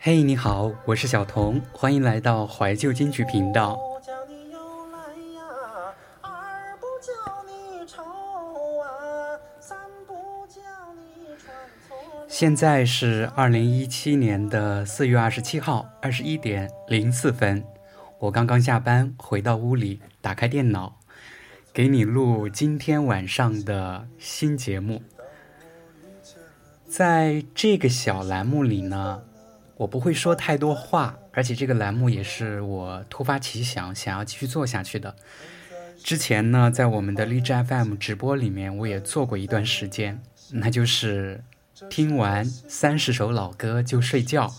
嘿，你好，我是小童，欢迎来到怀旧金曲频道。现在是二零一七年的四月二十七号二十一点零四分，我刚刚下班回到屋里，打开电脑，给你录今天晚上的新节目。在这个小栏目里呢，我不会说太多话，而且这个栏目也是我突发奇想想要继续做下去的。之前呢，在我们的荔枝 FM 直播里面，我也做过一段时间，那就是听完三十首老歌就睡觉。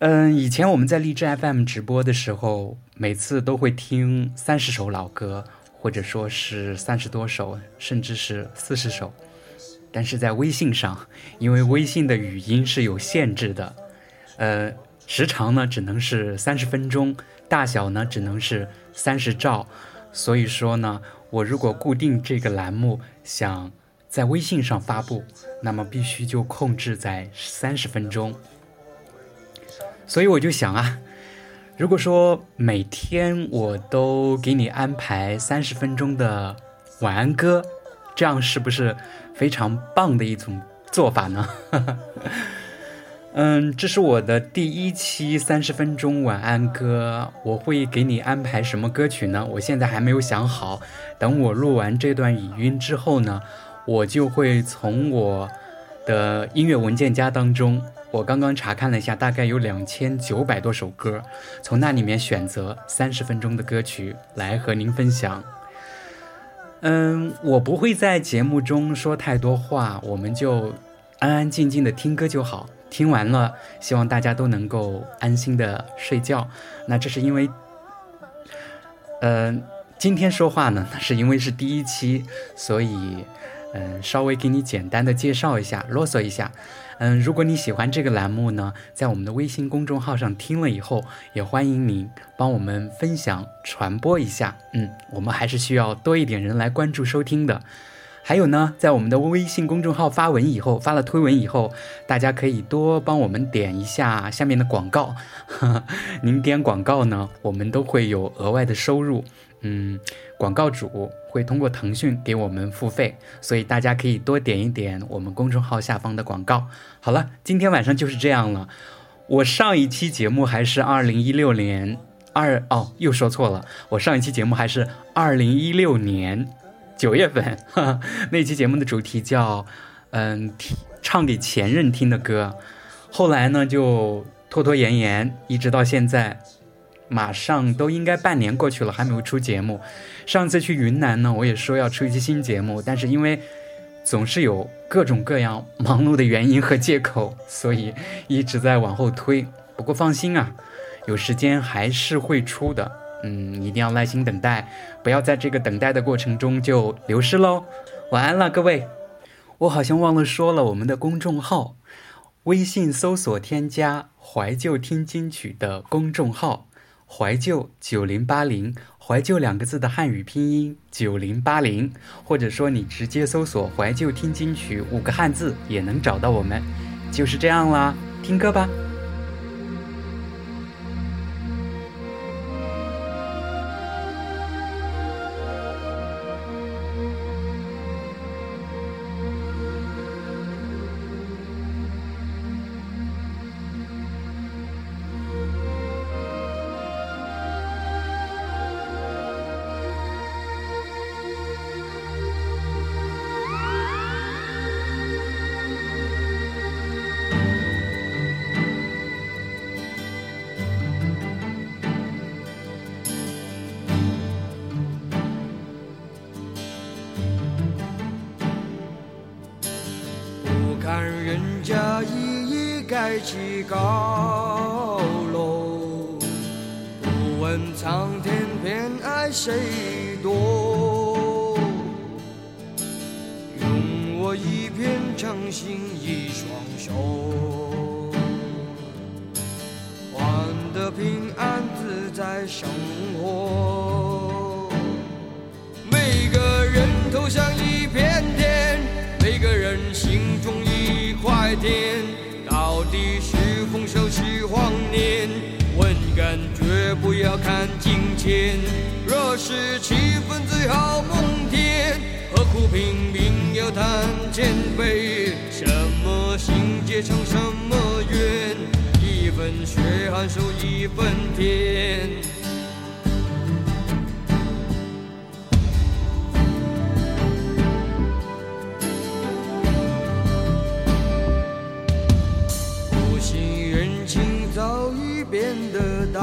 嗯，以前我们在荔枝 FM 直播的时候，每次都会听三十首老歌，或者说是三十多首，甚至是四十首。但是在微信上，因为微信的语音是有限制的，呃，时长呢只能是三十分钟，大小呢只能是三十兆，所以说呢，我如果固定这个栏目想在微信上发布，那么必须就控制在三十分钟。所以我就想啊，如果说每天我都给你安排三十分钟的晚安歌。这样是不是非常棒的一种做法呢？嗯，这是我的第一期三十分钟晚安歌，我会给你安排什么歌曲呢？我现在还没有想好，等我录完这段语音之后呢，我就会从我的音乐文件夹当中，我刚刚查看了一下，大概有两千九百多首歌，从那里面选择三十分钟的歌曲来和您分享。嗯，我不会在节目中说太多话，我们就安安静静的听歌就好。听完了，希望大家都能够安心的睡觉。那这是因为，嗯，今天说话呢，那是因为是第一期，所以，嗯，稍微给你简单的介绍一下，啰嗦一下。嗯，如果你喜欢这个栏目呢，在我们的微信公众号上听了以后，也欢迎您帮我们分享传播一下。嗯，我们还是需要多一点人来关注收听的。还有呢，在我们的微信公众号发文以后，发了推文以后，大家可以多帮我们点一下下面的广告。您点广告呢，我们都会有额外的收入。嗯，广告主会通过腾讯给我们付费，所以大家可以多点一点我们公众号下方的广告。好了，今天晚上就是这样了。我上一期节目还是二零一六年二哦，又说错了。我上一期节目还是二零一六年九月份，那期节目的主题叫嗯，听唱给前任听的歌。后来呢，就拖拖延延，一直到现在。马上都应该半年过去了，还没有出节目。上次去云南呢，我也说要出一期新节目，但是因为总是有各种各样忙碌的原因和借口，所以一直在往后推。不过放心啊，有时间还是会出的。嗯，一定要耐心等待，不要在这个等待的过程中就流失喽。晚安了，各位。我好像忘了说了，我们的公众号，微信搜索添加“怀旧听金曲”的公众号。怀旧九零八零，怀旧两个字的汉语拼音九零八零，或者说你直接搜索“怀旧听金曲”五个汉字也能找到我们，就是这样啦，听歌吧。星一双手，换得平安自在生活。每个人头上一片天，每个人心中一块天。到底是丰收是荒年？问感觉不要看金钱。若是气氛最好梦天，何苦拼命要谈前辈？什么心结成什么缘，一份血汗收一分甜。物心人情早已变得淡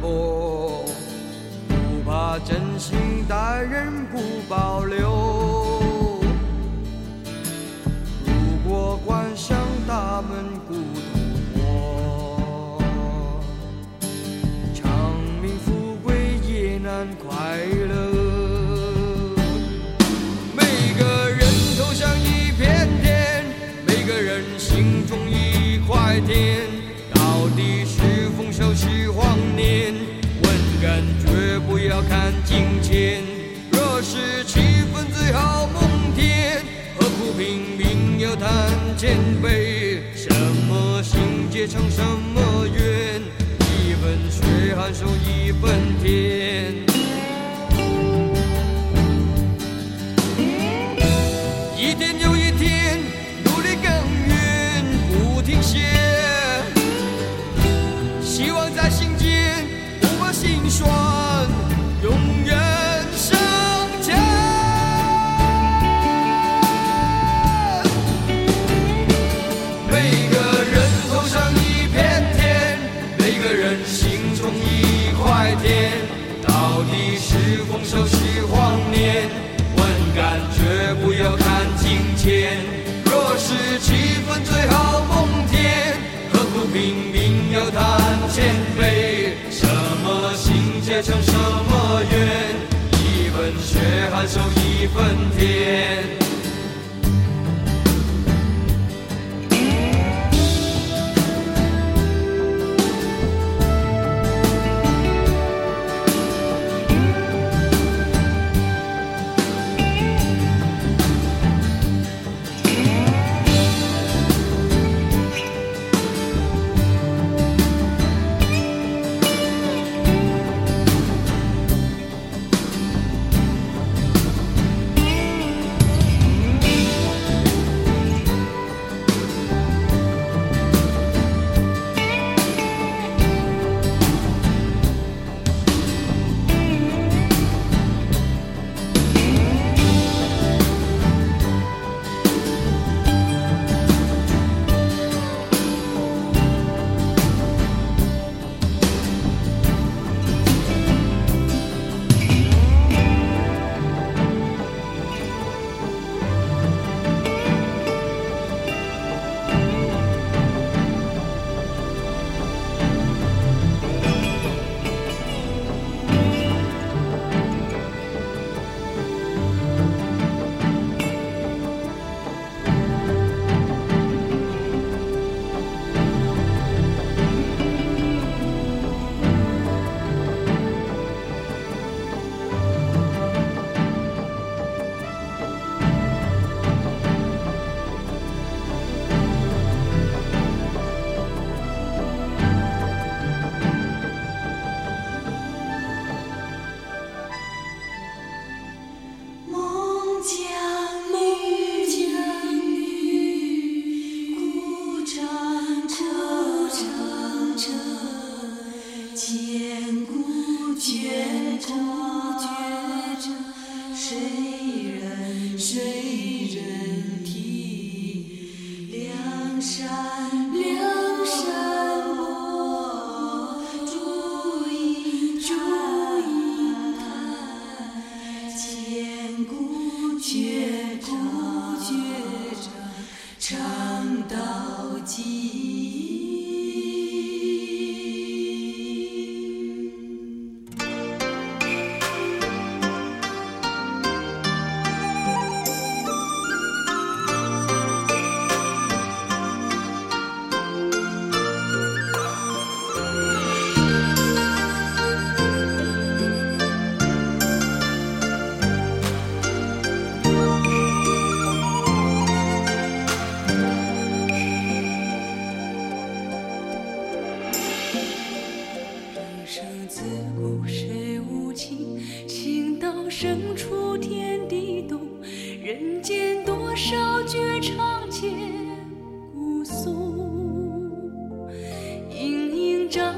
薄，不怕真心待人不报。悲，什么心结成什么缘，一份血汗收一份甜。一天又一天，努力耕耘不停歇。问题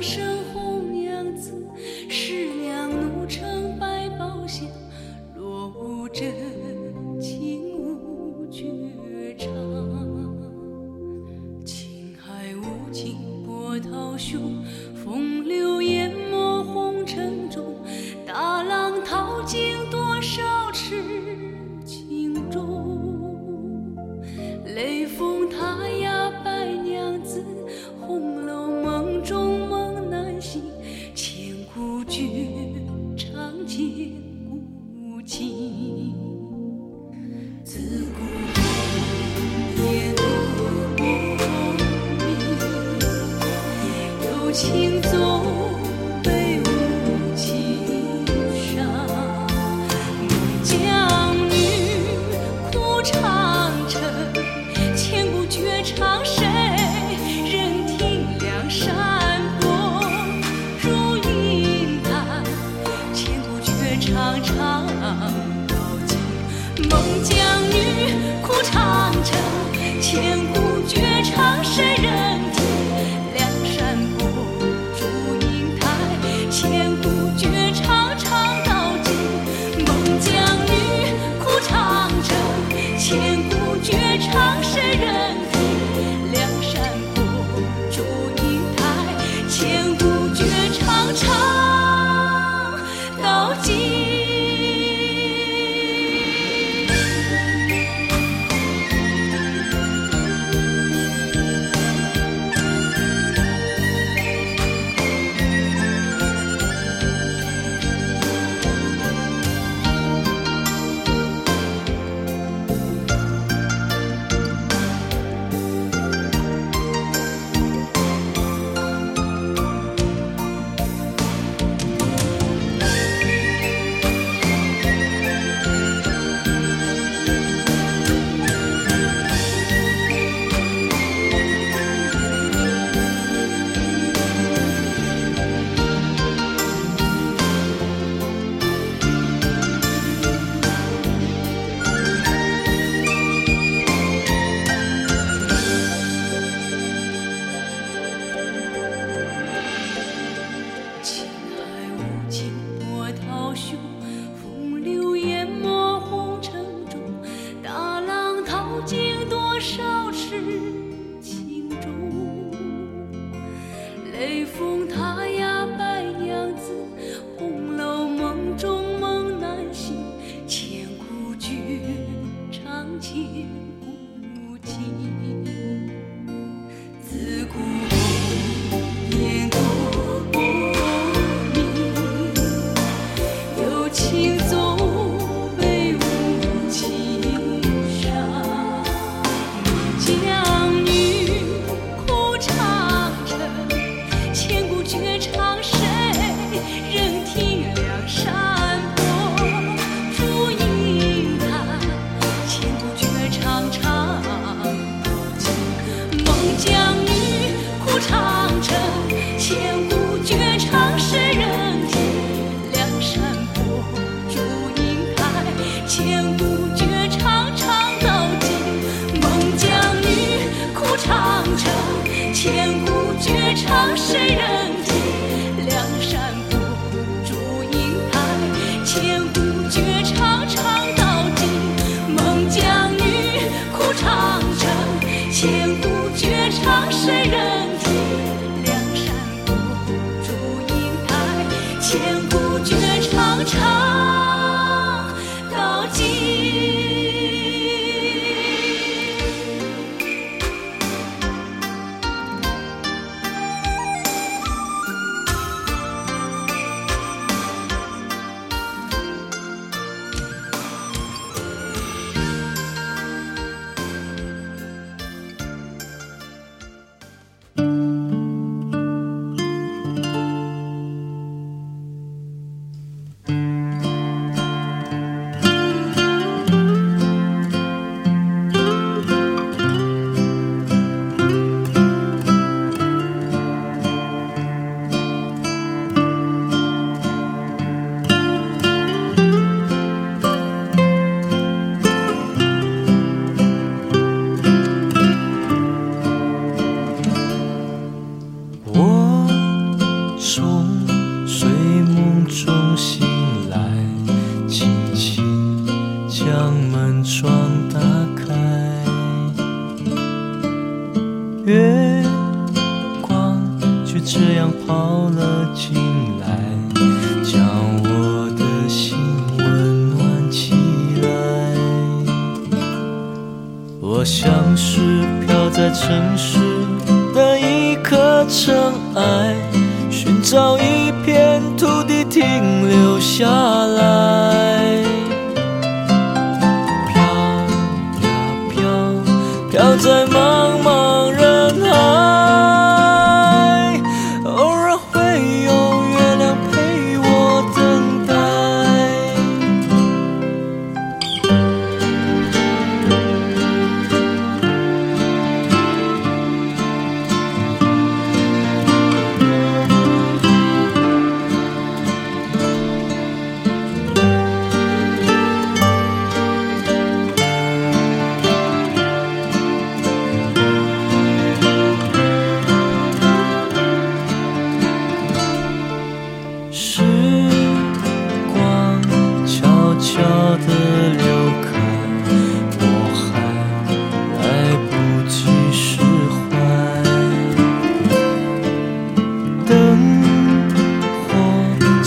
生。千古绝唱谁人听？梁山伯祝英台，千古绝唱唱到今。孟姜女哭长城，千古绝唱谁人听？梁山伯祝英台，千古绝唱唱。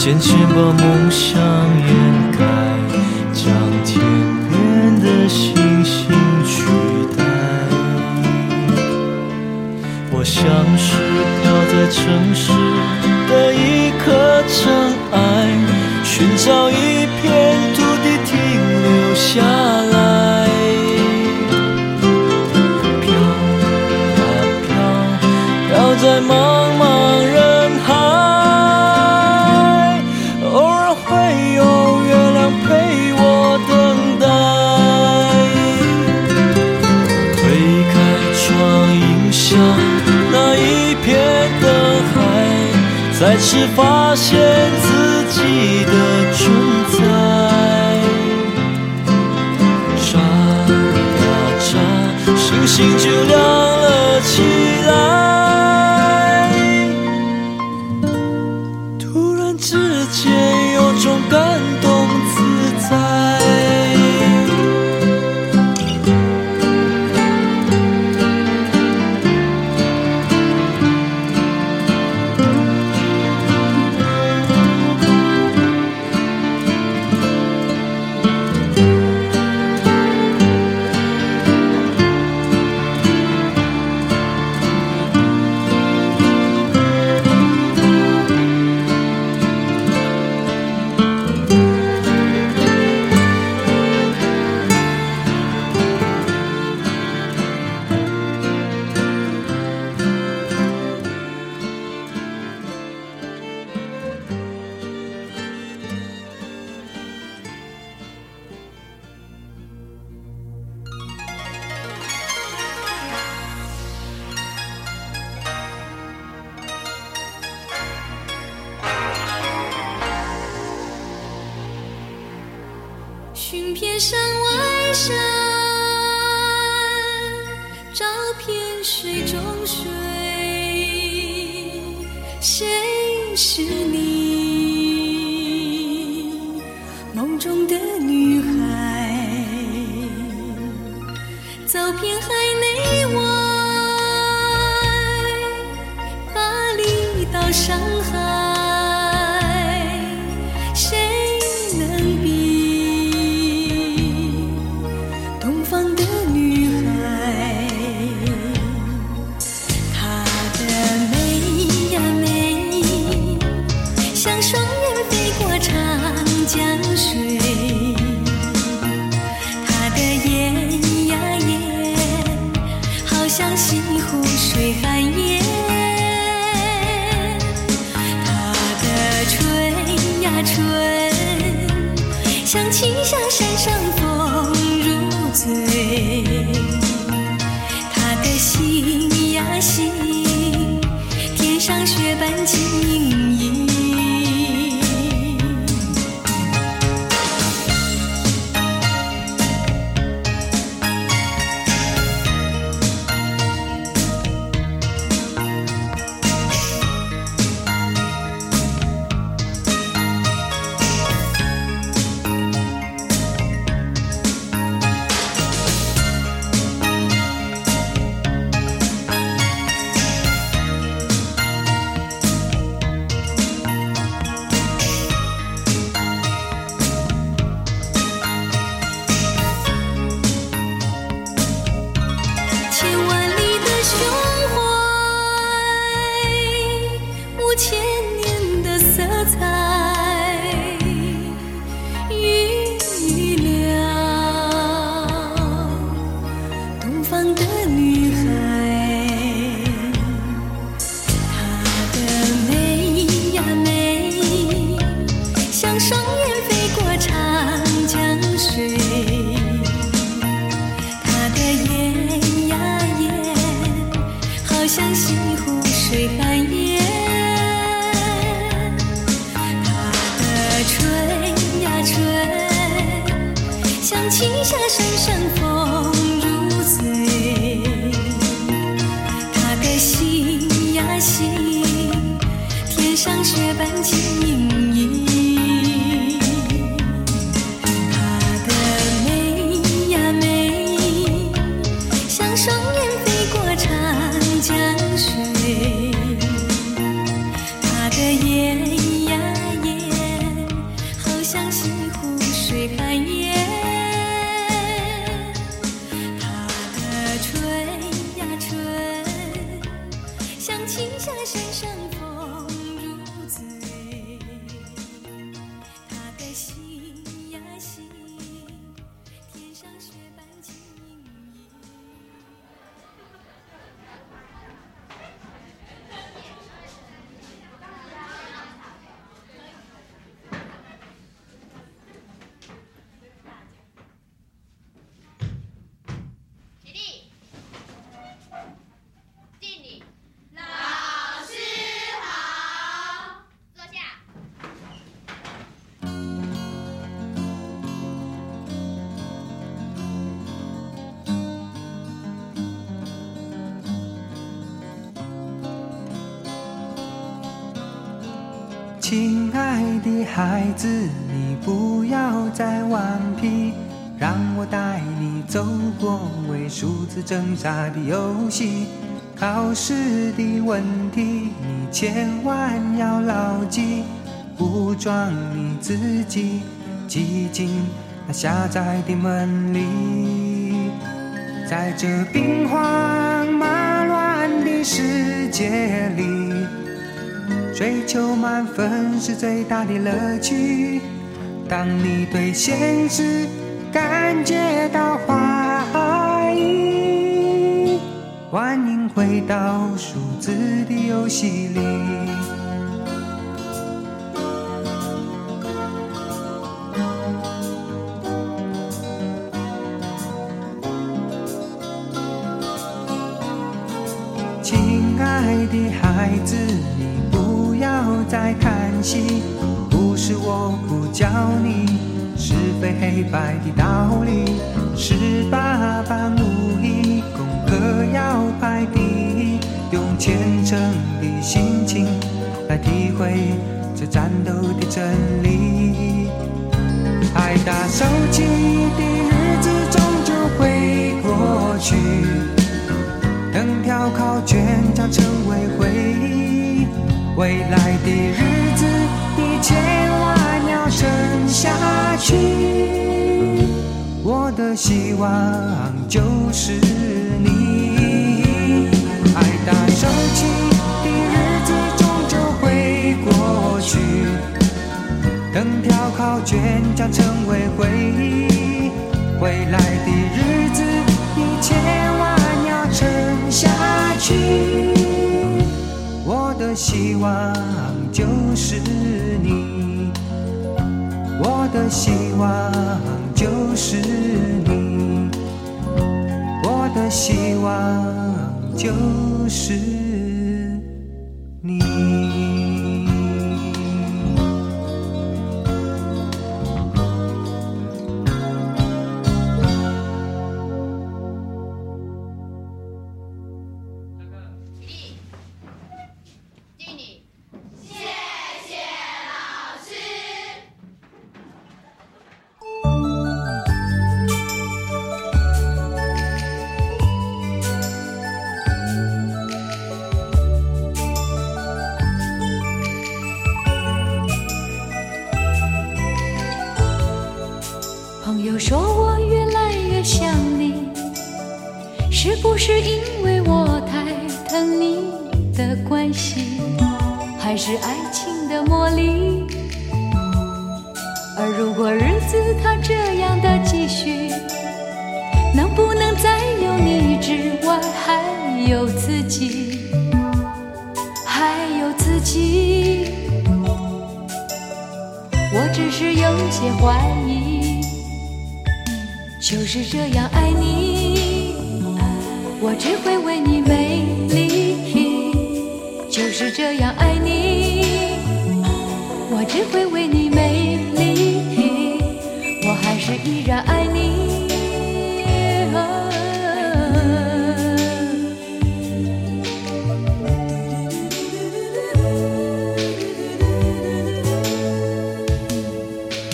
渐渐把梦想掩盖，将天边的星星取代。我像是飘在城市的一颗尘埃，寻找一片土地停留下来。飘啊飘，飘在茫。再次发现自己的山外山照片水中水谁是？天上雪般晶莹。的孩子，你不要再顽皮，让我带你走过为数字挣扎的游戏。考试的问题，你千万要牢记，武装你自己，挤进那狭窄的门里。在这兵荒马乱的世界里。追求满分是最大的乐趣。当你对现实感觉到怀疑，欢迎回到数字的游戏里。要再叹息，不是我不教你是非黑白的道理，是爸爸努力，功课要排第一，用虔诚的心情来体会这战斗的真理。爱打手机的日子终究会过去。等调考卷将成为回忆，未来的日子你千万要撑下去。我的希望就是你，爱打手机的日子终究会过去，等调考卷将成为回忆，未来的日子你千万要撑下去。我的希望就是你，我的希望就是你，我的希望就是是爱情的魔力。而如果日子它这样的继续能不能再有你之外还有自己还有自己。我只是有些怀疑就是这样爱你我只会为你没力气就是这样爱我只会为你美丽。我还是依然爱你。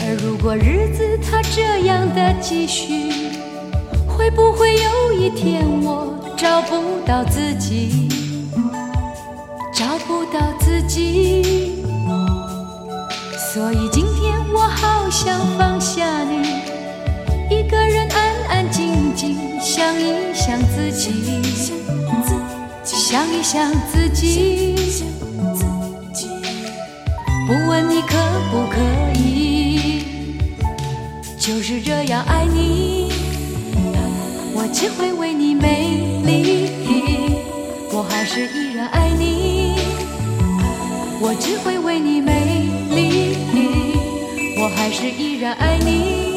而如果日子它这样的继续，会不会有一天我找不到自己，找不到自己？所以今天我好想放下你，一个人安安静静想一想自己，想一想自己。不问你可不可以，就是这样爱你。我只会为你美丽，我还是依然爱你。我只会是依然爱你。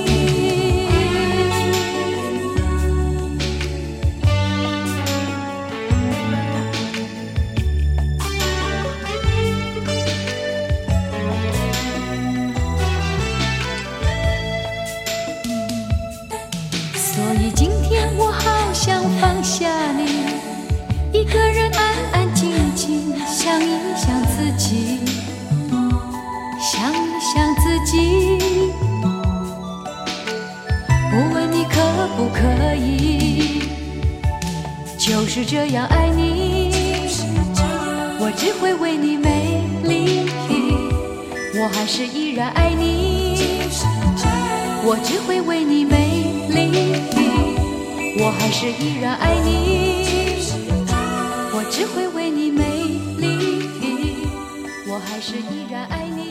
是这样爱你。我只会为你美丽，我还是依然爱你。我只会为你美丽，我还是依然爱你。我只会为你美丽，我还是依然爱你。